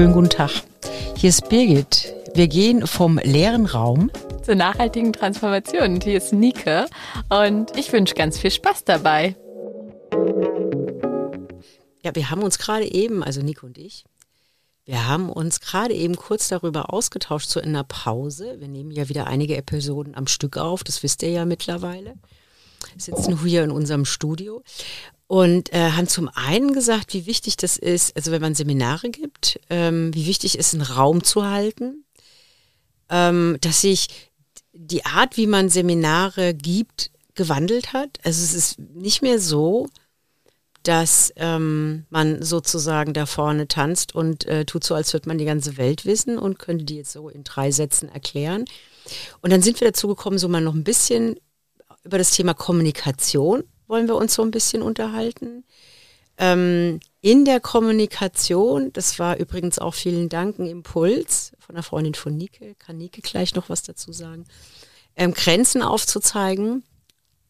schönen guten Tag. Hier ist Birgit. Wir gehen vom leeren Raum zur nachhaltigen Transformation. Und hier ist Nike und ich wünsche ganz viel Spaß dabei. Ja, wir haben uns gerade eben, also Nico und ich, wir haben uns gerade eben kurz darüber ausgetauscht, so in einer Pause. Wir nehmen ja wieder einige Episoden am Stück auf, das wisst ihr ja mittlerweile. Sitzen hier in unserem Studio und äh, haben zum einen gesagt, wie wichtig das ist, also wenn man Seminare gibt, ähm, wie wichtig ist, einen Raum zu halten, ähm, dass sich die Art, wie man Seminare gibt, gewandelt hat. Also es ist nicht mehr so, dass ähm, man sozusagen da vorne tanzt und äh, tut so, als würde man die ganze Welt wissen und könnte die jetzt so in drei Sätzen erklären. Und dann sind wir dazu gekommen, so mal noch ein bisschen über das Thema Kommunikation wollen wir uns so ein bisschen unterhalten. Ähm, in der Kommunikation, das war übrigens auch vielen Dank ein Impuls von einer Freundin von Nike, kann Nike gleich noch was dazu sagen, ähm, Grenzen aufzuzeigen.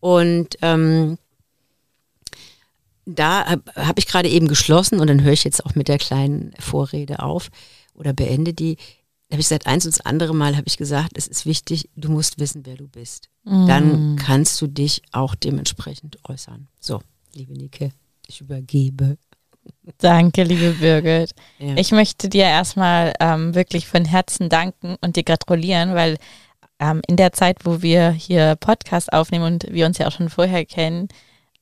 Und ähm, da habe hab ich gerade eben geschlossen und dann höre ich jetzt auch mit der kleinen Vorrede auf oder beende die. Habe ich gesagt, eins und das andere Mal habe ich gesagt, es ist wichtig, du musst wissen, wer du bist. Mm. Dann kannst du dich auch dementsprechend äußern. So, liebe Nike, ich übergebe. Danke, liebe Birgit. Ja. Ich möchte dir erstmal ähm, wirklich von Herzen danken und dir gratulieren, weil ähm, in der Zeit, wo wir hier Podcast aufnehmen und wir uns ja auch schon vorher kennen,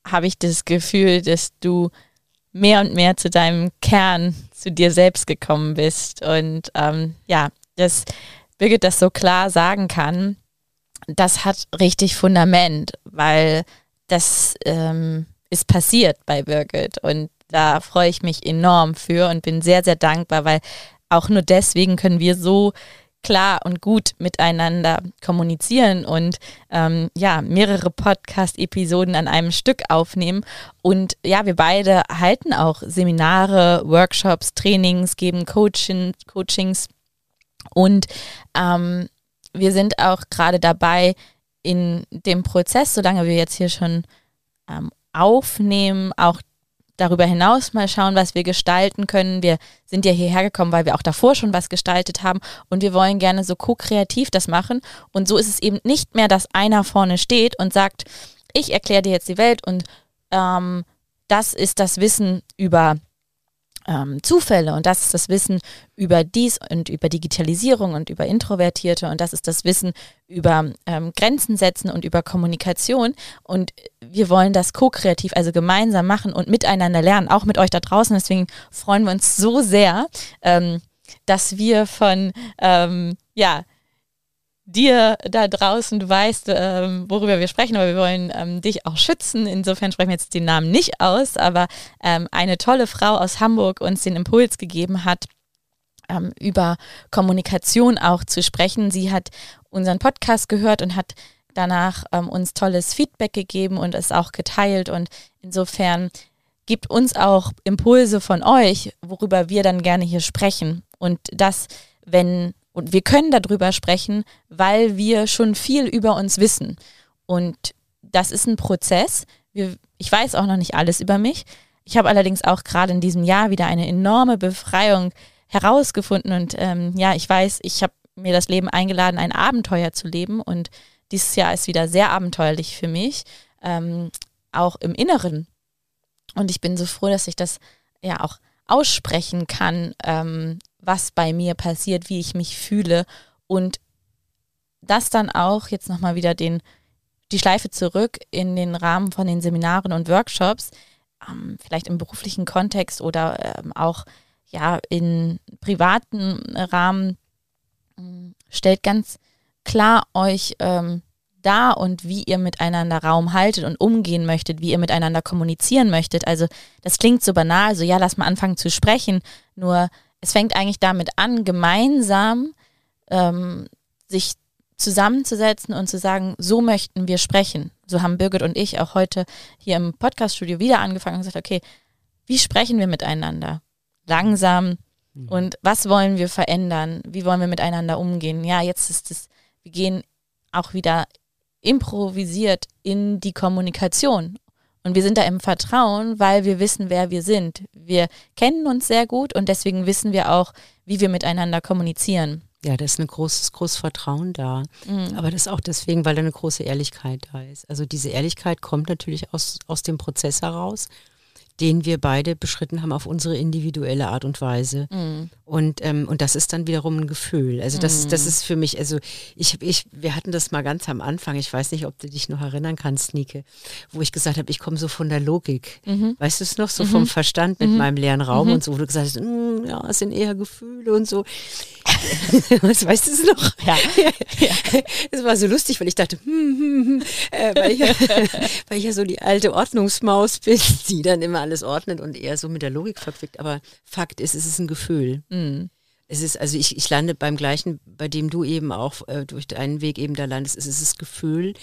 habe ich das Gefühl, dass du mehr und mehr zu deinem Kern, zu dir selbst gekommen bist. Und ähm, ja, dass Birgit das so klar sagen kann, das hat richtig Fundament, weil das ähm, ist passiert bei Birgit. Und da freue ich mich enorm für und bin sehr, sehr dankbar, weil auch nur deswegen können wir so klar und gut miteinander kommunizieren und ähm, ja, mehrere Podcast-Episoden an einem Stück aufnehmen. Und ja, wir beide halten auch Seminare, Workshops, Trainings, geben Coaching, Coachings und ähm, wir sind auch gerade dabei in dem Prozess, solange wir jetzt hier schon ähm, aufnehmen, auch darüber hinaus mal schauen, was wir gestalten können. Wir sind ja hierher gekommen, weil wir auch davor schon was gestaltet haben und wir wollen gerne so ko-kreativ das machen. Und so ist es eben nicht mehr, dass einer vorne steht und sagt, ich erkläre dir jetzt die Welt und ähm, das ist das Wissen über ähm, Zufälle. Und das ist das Wissen über dies und über Digitalisierung und über Introvertierte. Und das ist das Wissen über ähm, Grenzen setzen und über Kommunikation. Und wir wollen das ko-kreativ, also gemeinsam machen und miteinander lernen, auch mit euch da draußen. Deswegen freuen wir uns so sehr, ähm, dass wir von ähm, ja dir da draußen, du weißt, ähm, worüber wir sprechen, aber wir wollen ähm, dich auch schützen. Insofern sprechen wir jetzt den Namen nicht aus, aber ähm, eine tolle Frau aus Hamburg uns den Impuls gegeben hat, ähm, über Kommunikation auch zu sprechen. Sie hat unseren Podcast gehört und hat danach ähm, uns tolles Feedback gegeben und es auch geteilt. Und insofern gibt uns auch Impulse von euch, worüber wir dann gerne hier sprechen. Und das, wenn und wir können darüber sprechen, weil wir schon viel über uns wissen. Und das ist ein Prozess. Wir, ich weiß auch noch nicht alles über mich. Ich habe allerdings auch gerade in diesem Jahr wieder eine enorme Befreiung herausgefunden. Und ähm, ja, ich weiß, ich habe mir das Leben eingeladen, ein Abenteuer zu leben. Und dieses Jahr ist wieder sehr abenteuerlich für mich, ähm, auch im Inneren. Und ich bin so froh, dass ich das ja auch aussprechen kann, ähm, was bei mir passiert, wie ich mich fühle und das dann auch jetzt nochmal wieder den, die Schleife zurück in den Rahmen von den Seminaren und Workshops, ähm, vielleicht im beruflichen Kontext oder ähm, auch ja in privaten Rahmen, äh, stellt ganz klar euch ähm, da und wie ihr miteinander Raum haltet und umgehen möchtet, wie ihr miteinander kommunizieren möchtet. Also das klingt so banal, so ja, lass mal anfangen zu sprechen, nur es fängt eigentlich damit an, gemeinsam ähm, sich zusammenzusetzen und zu sagen, so möchten wir sprechen. So haben Birgit und ich auch heute hier im Podcaststudio wieder angefangen und gesagt, okay, wie sprechen wir miteinander? Langsam. Mhm. Und was wollen wir verändern? Wie wollen wir miteinander umgehen? Ja, jetzt ist es, wir gehen auch wieder improvisiert in die Kommunikation. Und wir sind da im Vertrauen, weil wir wissen, wer wir sind. Wir kennen uns sehr gut und deswegen wissen wir auch, wie wir miteinander kommunizieren. Ja, da ist ein großes, großes Vertrauen da. Mhm. Aber das auch deswegen, weil da eine große Ehrlichkeit da ist. Also diese Ehrlichkeit kommt natürlich aus, aus dem Prozess heraus den wir beide beschritten haben auf unsere individuelle Art und Weise. Mhm. Und, ähm, und das ist dann wiederum ein Gefühl. Also das, mhm. das ist für mich, also ich, ich, wir hatten das mal ganz am Anfang, ich weiß nicht, ob du dich noch erinnern kannst, Nike, wo ich gesagt habe, ich komme so von der Logik. Mhm. Weißt du es noch, so vom mhm. Verstand mit mhm. meinem leeren Raum mhm. und so, wo du gesagt hast, mm, ja, es sind eher Gefühle und so. Was weißt du es noch? Ja. ja. Es war so lustig, weil ich dachte, hm, hm, hm, äh, weil, ich, weil ich ja so die alte Ordnungsmaus bin, die dann immer alles ordnet und eher so mit der Logik verquickt. Aber Fakt ist, es ist ein Gefühl. Mhm es ist, also ich, ich lande beim gleichen, bei dem du eben auch äh, durch deinen Weg eben da landest, es ist das Gefühl.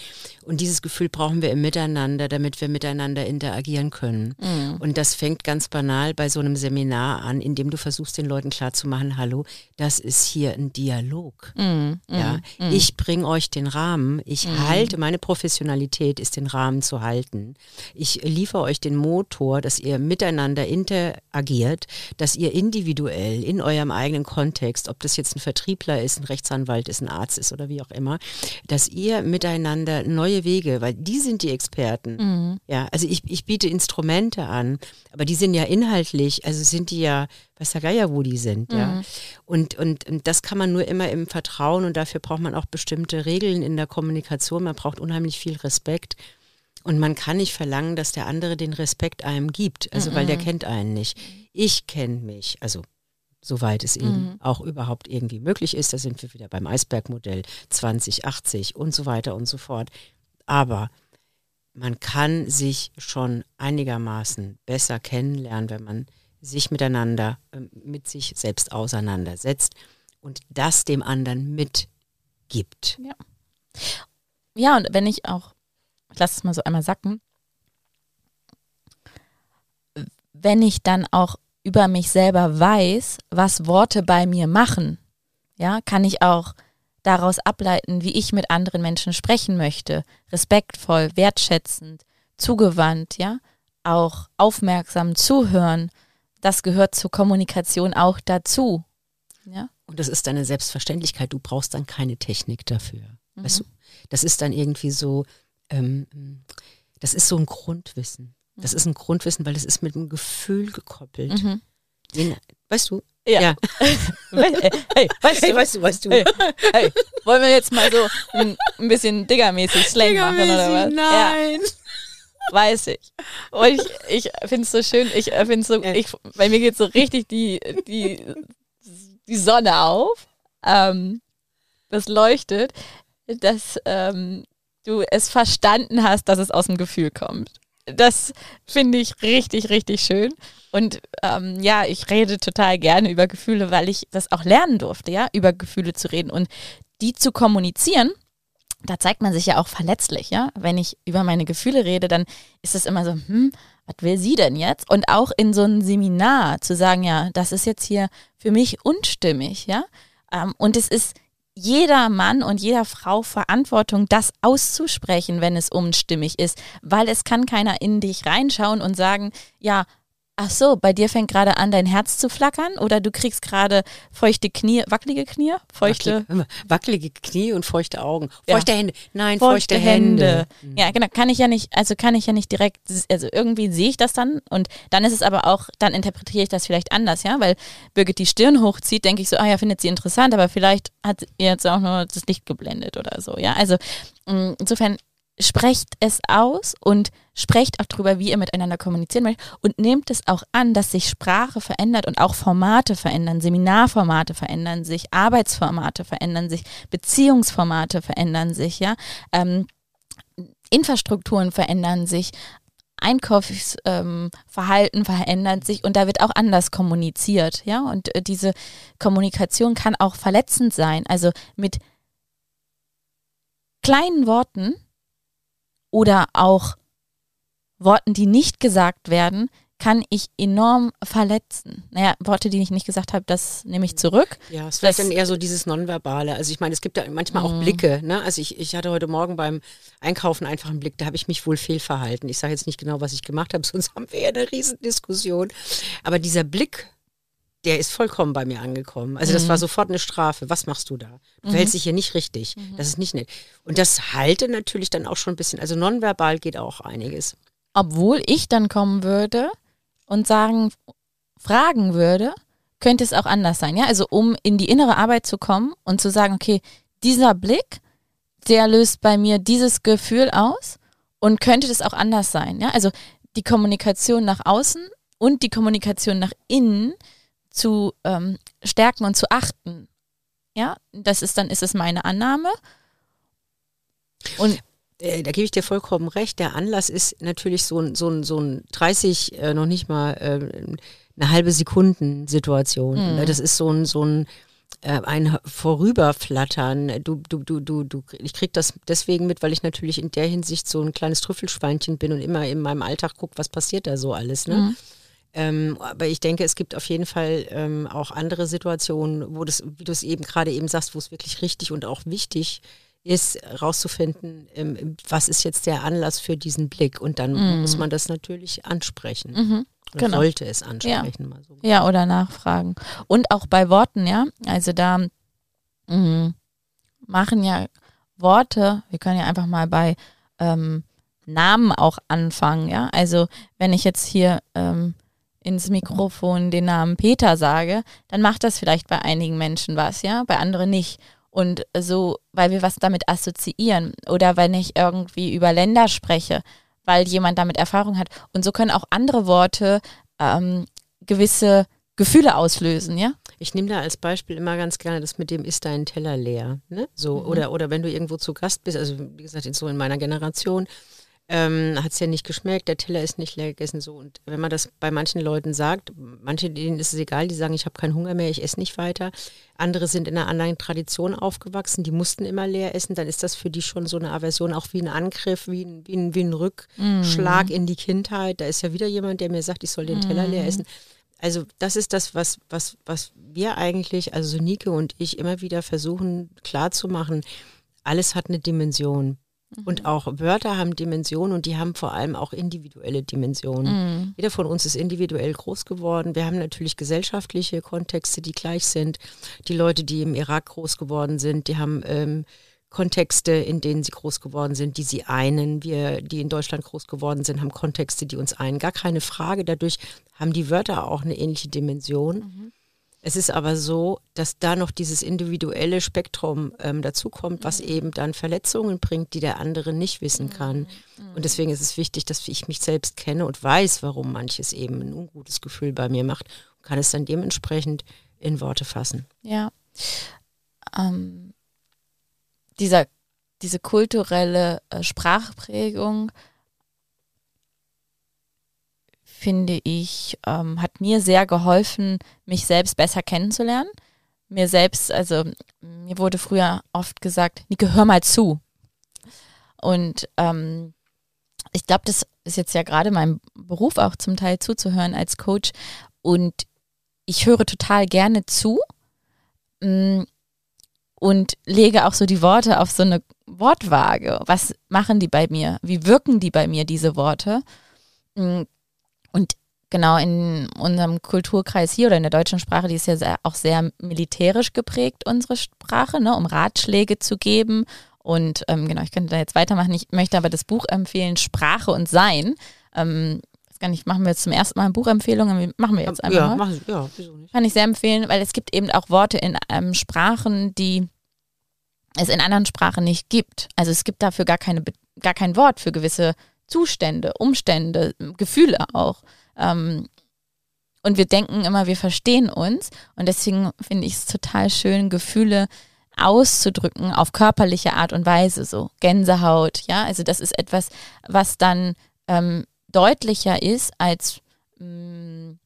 Und dieses Gefühl brauchen wir im Miteinander, damit wir miteinander interagieren können. Mhm. Und das fängt ganz banal bei so einem Seminar an, in dem du versuchst, den Leuten klarzumachen, hallo, das ist hier ein Dialog. Mhm. Ja, mhm. ich bringe euch den Rahmen, ich mhm. halte, meine Professionalität ist den Rahmen zu halten. Ich liefere euch den Motor, dass ihr miteinander interagiert, dass ihr individuell in eurem eigenen Kontext, ob das jetzt ein Vertriebler ist, ein Rechtsanwalt ist, ein Arzt ist oder wie auch immer, dass ihr miteinander neue Wege, weil die sind die Experten. Mhm. Ja, also ich, ich biete Instrumente an, aber die sind ja inhaltlich, also sind die ja, weiß der Geier, wo die sind, mhm. ja. Und, und, und das kann man nur immer im Vertrauen und dafür braucht man auch bestimmte Regeln in der Kommunikation. Man braucht unheimlich viel Respekt. Und man kann nicht verlangen, dass der andere den Respekt einem gibt, also weil der mhm. kennt einen nicht. Ich kenne mich, also soweit es eben mhm. auch überhaupt irgendwie möglich ist. Da sind wir wieder beim Eisbergmodell 2080 und so weiter und so fort. Aber man kann sich schon einigermaßen besser kennenlernen, wenn man sich miteinander, ähm, mit sich selbst auseinandersetzt und das dem anderen mitgibt. Ja. Ja, und wenn ich auch, ich lasse es mal so einmal sacken, wenn ich dann auch über mich selber weiß, was Worte bei mir machen, ja, kann ich auch daraus ableiten, wie ich mit anderen Menschen sprechen möchte. Respektvoll, wertschätzend, zugewandt, ja, auch aufmerksam zuhören. Das gehört zur Kommunikation auch dazu. Ja. Und das ist eine Selbstverständlichkeit. Du brauchst dann keine Technik dafür. Mhm. Weißt du? Das ist dann irgendwie so, ähm, das ist so ein Grundwissen. Das ist ein Grundwissen, weil es ist mit einem Gefühl gekoppelt. Mhm. weißt du? Ja. ja. hey, weißt du, hey, weißt du, weißt du. Hey, hey, wollen wir jetzt mal so ein, ein bisschen diggermäßig Slang machen oder was? Nein. Ja. Weiß ich. Und ich, ich finde es so schön, ich äh, finde so, ich, bei mir geht so richtig die, die, die Sonne auf. Ähm, das leuchtet, dass ähm, du es verstanden hast, dass es aus dem Gefühl kommt das finde ich richtig, richtig schön. Und ähm, ja, ich rede total gerne über Gefühle, weil ich das auch lernen durfte, ja, über Gefühle zu reden und die zu kommunizieren. Da zeigt man sich ja auch verletzlich, ja. Wenn ich über meine Gefühle rede, dann ist es immer so, hm, was will sie denn jetzt? Und auch in so einem Seminar zu sagen, ja, das ist jetzt hier für mich unstimmig, ja. Ähm, und es ist jeder Mann und jeder Frau Verantwortung, das auszusprechen, wenn es unstimmig ist, weil es kann keiner in dich reinschauen und sagen, ja, Ach so, bei dir fängt gerade an, dein Herz zu flackern oder du kriegst gerade feuchte Knie, wackelige Knie, feuchte wackelige Knie und feuchte Augen, feuchte ja. Hände. Nein, feuchte, feuchte Hände. Hände. Ja, genau, kann ich ja nicht, also kann ich ja nicht direkt, also irgendwie sehe ich das dann und dann ist es aber auch, dann interpretiere ich das vielleicht anders, ja, weil Birgit die Stirn hochzieht, denke ich so, ah ja, findet sie interessant, aber vielleicht hat ihr jetzt auch nur das Licht geblendet oder so, ja. Also mm, insofern sprecht es aus und sprecht auch darüber, wie ihr miteinander kommunizieren möchtet und nehmt es auch an, dass sich Sprache verändert und auch Formate verändern, Seminarformate verändern sich, Arbeitsformate verändern sich, Beziehungsformate verändern sich, ja, ähm, Infrastrukturen verändern sich, Einkaufsverhalten ähm, verändert sich und da wird auch anders kommuniziert, ja, und äh, diese Kommunikation kann auch verletzend sein, also mit kleinen Worten oder auch Worten, die nicht gesagt werden, kann ich enorm verletzen. Naja, Worte, die ich nicht gesagt habe, das nehme ich zurück. Ja, es ist vielleicht dann eher so dieses Nonverbale. Also ich meine, es gibt ja manchmal auch mhm. Blicke. Ne? Also ich, ich hatte heute Morgen beim Einkaufen einfach einen Blick, da habe ich mich wohl fehlverhalten. Ich sage jetzt nicht genau, was ich gemacht habe, sonst haben wir ja eine Riesendiskussion. Aber dieser Blick, der ist vollkommen bei mir angekommen. Also das war mhm. sofort eine Strafe. Was machst du da? Du mhm. verhältst dich hier nicht richtig. Mhm. Das ist nicht nett. Und das halte natürlich dann auch schon ein bisschen. Also nonverbal geht auch einiges. Obwohl ich dann kommen würde und sagen, fragen würde, könnte es auch anders sein. Ja, also um in die innere Arbeit zu kommen und zu sagen, okay, dieser Blick, der löst bei mir dieses Gefühl aus und könnte das auch anders sein. Ja, also die Kommunikation nach außen und die Kommunikation nach innen zu ähm, stärken und zu achten. Ja, das ist dann ist es meine Annahme. Und äh, da gebe ich dir vollkommen recht. Der Anlass ist natürlich so ein, so ein, so ein 30, äh, noch nicht mal äh, eine halbe Sekunden-Situation. Mhm. Das ist so ein, so ein, äh, ein Vorüberflattern. Du, du, du, du, du, ich kriege das deswegen mit, weil ich natürlich in der Hinsicht so ein kleines Trüffelschweinchen bin und immer in meinem Alltag gucke, was passiert da so alles. Ne? Mhm. Ähm, aber ich denke, es gibt auf jeden Fall ähm, auch andere Situationen, wo das, wie du es eben gerade eben sagst, wo es wirklich richtig und auch wichig ist, rauszufinden, ähm, was ist jetzt der Anlass für diesen Blick. Und dann mhm. muss man das natürlich ansprechen. Mhm. Genau. sollte es ansprechen. Ja. So. ja, oder nachfragen. Und auch bei Worten, ja. Also da mh, machen ja Worte, wir können ja einfach mal bei ähm, Namen auch anfangen, ja. Also wenn ich jetzt hier ähm, ins Mikrofon den Namen Peter sage, dann macht das vielleicht bei einigen Menschen was, ja, bei anderen nicht. Und so, weil wir was damit assoziieren oder wenn ich irgendwie über Länder spreche, weil jemand damit Erfahrung hat. Und so können auch andere Worte ähm, gewisse Gefühle auslösen, ja? Ich nehme da als Beispiel immer ganz gerne das mit dem ist dein Teller leer, ne? So mhm. oder oder wenn du irgendwo zu Gast bist, also wie gesagt, so in meiner Generation ähm, hat es ja nicht geschmeckt, der Teller ist nicht leer gegessen so. Und wenn man das bei manchen Leuten sagt, manche denen ist es egal, die sagen, ich habe keinen Hunger mehr, ich esse nicht weiter. Andere sind in einer anderen Tradition aufgewachsen, die mussten immer leer essen, dann ist das für die schon so eine Aversion, auch wie ein Angriff, wie ein, wie ein, wie ein Rückschlag mm. in die Kindheit. Da ist ja wieder jemand, der mir sagt, ich soll den Teller mm. leer essen. Also das ist das, was, was, was wir eigentlich, also Nike und ich immer wieder versuchen klarzumachen. Alles hat eine Dimension. Und mhm. auch Wörter haben Dimensionen und die haben vor allem auch individuelle Dimensionen. Mhm. Jeder von uns ist individuell groß geworden. Wir haben natürlich gesellschaftliche Kontexte, die gleich sind. Die Leute, die im Irak groß geworden sind, die haben ähm, Kontexte, in denen sie groß geworden sind, die sie einen. Wir, die in Deutschland groß geworden sind, haben Kontexte, die uns einen. Gar keine Frage. Dadurch haben die Wörter auch eine ähnliche Dimension. Mhm. Es ist aber so, dass da noch dieses individuelle Spektrum ähm, dazukommt, was mhm. eben dann Verletzungen bringt, die der andere nicht wissen kann. Mhm. Und deswegen ist es wichtig, dass ich mich selbst kenne und weiß, warum manches eben ein ungutes Gefühl bei mir macht und kann es dann dementsprechend in Worte fassen. Ja. Ähm, dieser, diese kulturelle äh, Sprachprägung finde ich, ähm, hat mir sehr geholfen, mich selbst besser kennenzulernen. Mir selbst, also mir wurde früher oft gesagt, Nike, hör mal zu. Und ähm, ich glaube, das ist jetzt ja gerade mein Beruf auch zum Teil zuzuhören als Coach. Und ich höre total gerne zu mm, und lege auch so die Worte auf so eine Wortwaage. Was machen die bei mir? Wie wirken die bei mir, diese Worte? Mm, und genau in unserem Kulturkreis hier oder in der deutschen Sprache, die ist ja sehr, auch sehr militärisch geprägt, unsere Sprache, ne, um Ratschläge zu geben. Und ähm, genau, ich könnte da jetzt weitermachen. Ich möchte aber das Buch empfehlen, Sprache und Sein. Ähm, gar nicht, machen wir jetzt zum ersten Mal Buchempfehlungen? Machen wir jetzt einfach ja, mal. Mach, ja, wieso nicht? Kann ich sehr empfehlen, weil es gibt eben auch Worte in ähm, Sprachen, die es in anderen Sprachen nicht gibt. Also es gibt dafür gar, keine, gar kein Wort für gewisse Zustände, Umstände, Gefühle auch. Ähm, und wir denken immer, wir verstehen uns. Und deswegen finde ich es total schön, Gefühle auszudrücken auf körperliche Art und Weise, so Gänsehaut, ja. Also das ist etwas, was dann ähm, deutlicher ist als mh, mm,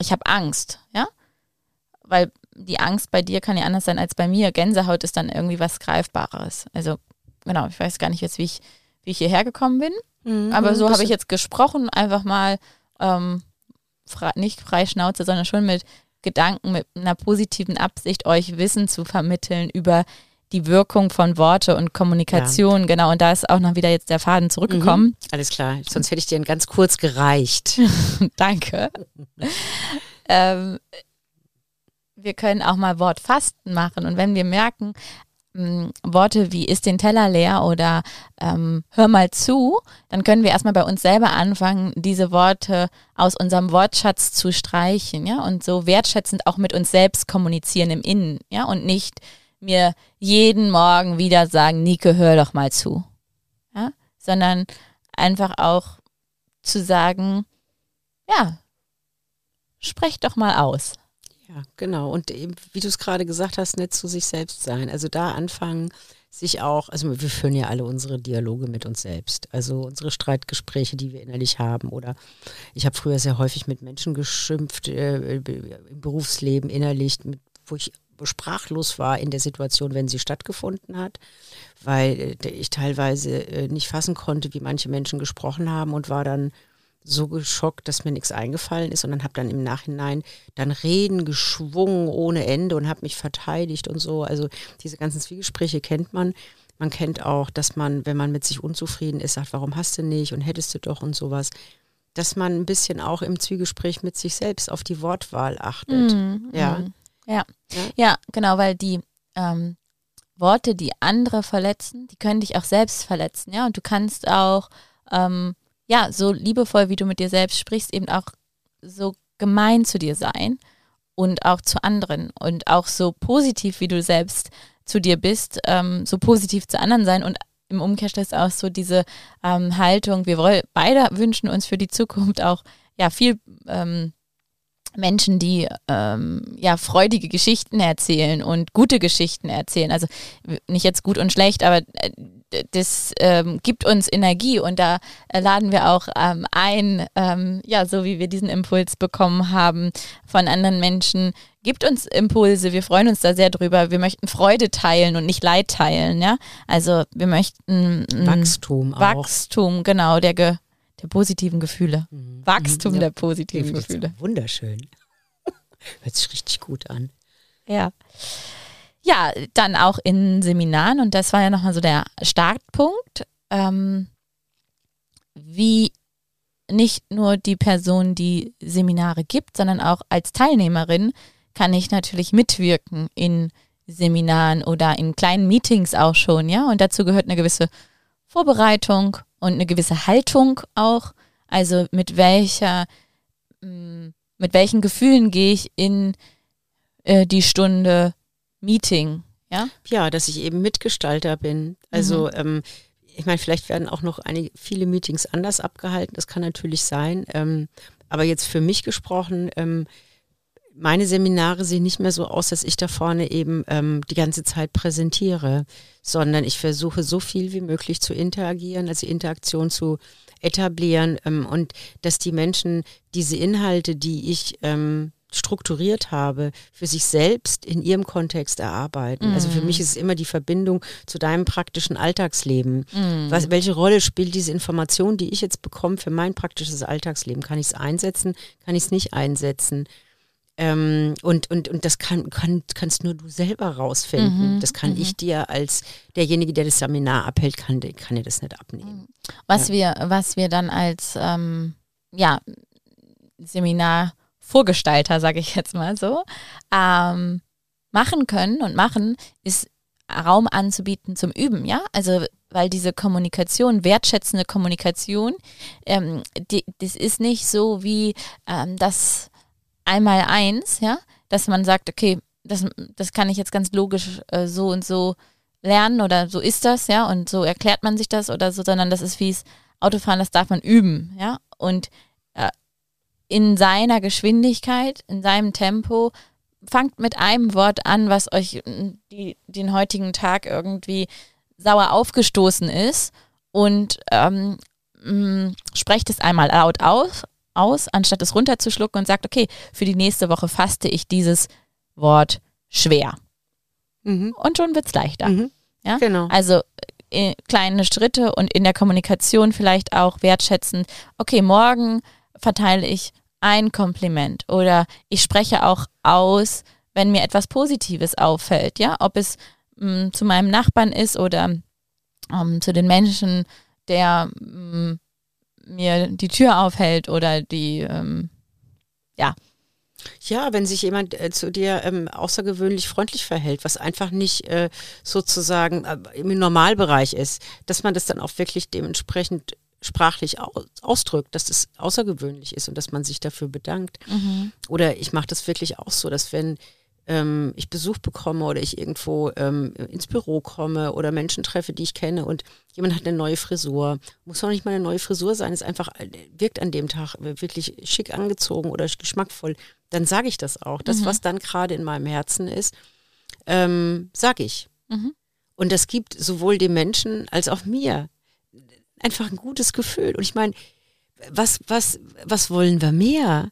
ich habe Angst, ja. Weil die Angst bei dir kann ja anders sein als bei mir. Gänsehaut ist dann irgendwie was Greifbares. Also genau, ich weiß gar nicht jetzt, wie ich, wie ich hierher gekommen bin. Mhm, Aber so habe ich jetzt gesprochen, einfach mal, ähm, frei, nicht frei Schnauze, sondern schon mit Gedanken, mit einer positiven Absicht, euch Wissen zu vermitteln über die Wirkung von Worte und Kommunikation, ja. genau. Und da ist auch noch wieder jetzt der Faden zurückgekommen. Mhm. Alles klar, sonst hätte ich dir ganz kurz gereicht. Danke. ähm, wir können auch mal Wortfasten machen. Und wenn wir merken, mh, Worte wie ist den Teller leer oder ähm, hör mal zu, dann können wir erstmal bei uns selber anfangen, diese Worte aus unserem Wortschatz zu streichen, ja, und so wertschätzend auch mit uns selbst kommunizieren im Innen, ja, und nicht mir jeden Morgen wieder sagen, Nike, hör doch mal zu, ja, sondern einfach auch zu sagen, ja, sprech doch mal aus. Ja, genau. Und eben, wie du es gerade gesagt hast, nicht zu sich selbst sein. Also da anfangen, sich auch, also wir führen ja alle unsere Dialoge mit uns selbst. Also unsere Streitgespräche, die wir innerlich haben. Oder ich habe früher sehr häufig mit Menschen geschimpft äh, im Berufsleben innerlich, mit, wo ich sprachlos war in der Situation, wenn sie stattgefunden hat, weil äh, ich teilweise äh, nicht fassen konnte, wie manche Menschen gesprochen haben und war dann so geschockt, dass mir nichts eingefallen ist und dann habe dann im Nachhinein dann Reden geschwungen ohne Ende und habe mich verteidigt und so. Also diese ganzen Zwiegespräche kennt man. Man kennt auch, dass man, wenn man mit sich unzufrieden ist, sagt, warum hast du nicht und hättest du doch und sowas. Dass man ein bisschen auch im Zwiegespräch mit sich selbst auf die Wortwahl achtet. Mhm, ja. Ja. Ja. Ja, genau, weil die ähm, Worte, die andere verletzen, die können dich auch selbst verletzen, ja. Und du kannst auch ähm, ja, so liebevoll, wie du mit dir selbst sprichst, eben auch so gemein zu dir sein und auch zu anderen und auch so positiv, wie du selbst zu dir bist, ähm, so positiv zu anderen sein und im Umkehrschluss auch so diese ähm, Haltung, wir wollen, beide wünschen uns für die Zukunft auch ja viel ähm, Menschen, die ähm, ja freudige Geschichten erzählen und gute Geschichten erzählen. Also nicht jetzt gut und schlecht, aber äh, das ähm, gibt uns Energie und da äh, laden wir auch ähm, ein, ähm, ja, so wie wir diesen Impuls bekommen haben von anderen Menschen, gibt uns Impulse. Wir freuen uns da sehr drüber. Wir möchten Freude teilen und nicht Leid teilen. Ja, also wir möchten Wachstum, Wachstum, genau der Ge der positiven Gefühle. Mhm. Wachstum ja. der positiven Gefühle. Wunderschön. Hört sich richtig gut an. Ja. Ja, dann auch in Seminaren und das war ja nochmal so der Startpunkt, ähm, wie nicht nur die Person, die Seminare gibt, sondern auch als Teilnehmerin kann ich natürlich mitwirken in Seminaren oder in kleinen Meetings auch schon, ja. Und dazu gehört eine gewisse Vorbereitung und eine gewisse Haltung auch. Also mit welcher, mm, mit welchen Gefühlen gehe ich in äh, die Stunde Meeting, ja? Ja, dass ich eben Mitgestalter bin. Also mhm. ähm, ich meine, vielleicht werden auch noch einige, viele Meetings anders abgehalten, das kann natürlich sein. Ähm, aber jetzt für mich gesprochen, ähm, meine Seminare sehen nicht mehr so aus, dass ich da vorne eben ähm, die ganze Zeit präsentiere, sondern ich versuche so viel wie möglich zu interagieren, also Interaktion zu etablieren ähm, und dass die Menschen diese Inhalte, die ich ähm, strukturiert habe, für sich selbst in ihrem Kontext erarbeiten. Mhm. Also für mich mhm. ist es immer die Verbindung zu deinem praktischen Alltagsleben. Mhm. Was, welche Rolle spielt diese Information, die ich jetzt bekomme für mein praktisches Alltagsleben? Kann ich es einsetzen? Kann ich es nicht einsetzen? Ähm, und, und, und das kann, kann, kannst nur du selber rausfinden. Mhm, das kann mhm. ich dir als derjenige, der das Seminar abhält, kann, kann dir das nicht abnehmen. Was, ja. wir, was wir dann als ähm, ja, Seminarvorgestalter, sage ich jetzt mal so, ähm, machen können und machen, ist Raum anzubieten zum Üben, ja. Also weil diese Kommunikation, wertschätzende Kommunikation, ähm, die, das ist nicht so wie ähm, das einmal eins, ja, dass man sagt, okay, das, das kann ich jetzt ganz logisch äh, so und so lernen oder so ist das, ja, und so erklärt man sich das oder so, sondern das ist wie es Autofahren, das darf man üben, ja, und äh, in seiner Geschwindigkeit, in seinem Tempo, fangt mit einem Wort an, was euch die, den heutigen Tag irgendwie sauer aufgestoßen ist und ähm, mh, sprecht es einmal laut aus, aus, anstatt es runterzuschlucken und sagt, okay, für die nächste Woche faste ich dieses Wort schwer. Mhm. Und schon wird es leichter. Mhm. Ja? Genau. Also äh, kleine Schritte und in der Kommunikation vielleicht auch wertschätzend, okay, morgen verteile ich ein Kompliment oder ich spreche auch aus, wenn mir etwas Positives auffällt, ja, ob es mh, mm, zu meinem Nachbarn ist oder ähm, zu den Menschen, der mh, mm, mir die Tür aufhält oder die, ähm, ja. Ja, wenn sich jemand äh, zu dir ähm, außergewöhnlich freundlich verhält, was einfach nicht äh, sozusagen äh, im Normalbereich ist, dass man das dann auch wirklich dementsprechend sprachlich ausdrückt, dass es außergewöhnlich ist und dass man sich dafür bedankt. Mhm. Oder ich mache das wirklich auch so, dass wenn ähm, ich Besuch bekomme oder ich irgendwo ähm, ins Büro komme oder Menschen treffe, die ich kenne und jemand hat eine neue Frisur, muss auch nicht mal eine neue Frisur sein, ist einfach, äh, wirkt an dem Tag wirklich schick angezogen oder geschmackvoll, dann sage ich das auch. Das, mhm. was dann gerade in meinem Herzen ist, ähm, sage ich. Mhm. Und das gibt sowohl dem Menschen als auch mir einfach ein gutes Gefühl. Und ich meine, was, was, was wollen wir mehr?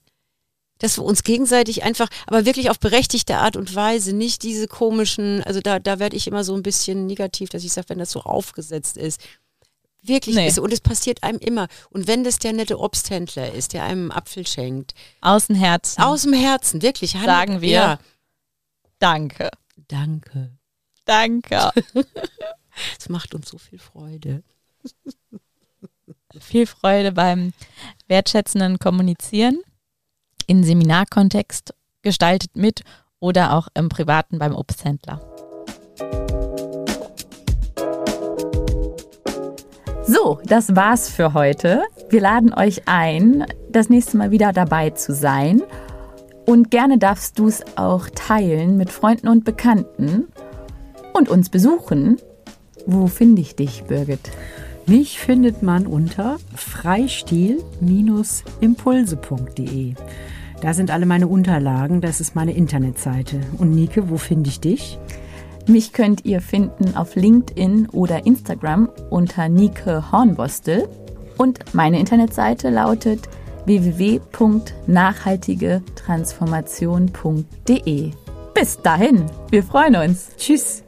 Dass wir uns gegenseitig einfach, aber wirklich auf berechtigte Art und Weise, nicht diese komischen, also da, da werde ich immer so ein bisschen negativ, dass ich sage, wenn das so aufgesetzt ist. Wirklich nee. ist. Und es passiert einem immer. Und wenn das der nette Obsthändler ist, der einem einen Apfel schenkt. Aus dem Herzen. Aus dem Herzen, wirklich. Sagen wir. Ja. Danke. Danke. Danke. Es macht uns so viel Freude. Viel Freude beim wertschätzenden Kommunizieren in Seminarkontext gestaltet mit oder auch im Privaten beim Obsthändler. So, das war's für heute. Wir laden euch ein, das nächste Mal wieder dabei zu sein. Und gerne darfst du es auch teilen mit Freunden und Bekannten und uns besuchen. Wo finde ich dich, Birgit? Mich findet man unter freistil-impulse.de. Da sind alle meine Unterlagen, das ist meine Internetseite. Und Nike, wo finde ich dich? Mich könnt ihr finden auf LinkedIn oder Instagram unter Nike Hornbostel. Und meine Internetseite lautet www.nachhaltigetransformation.de. Bis dahin, wir freuen uns. Tschüss.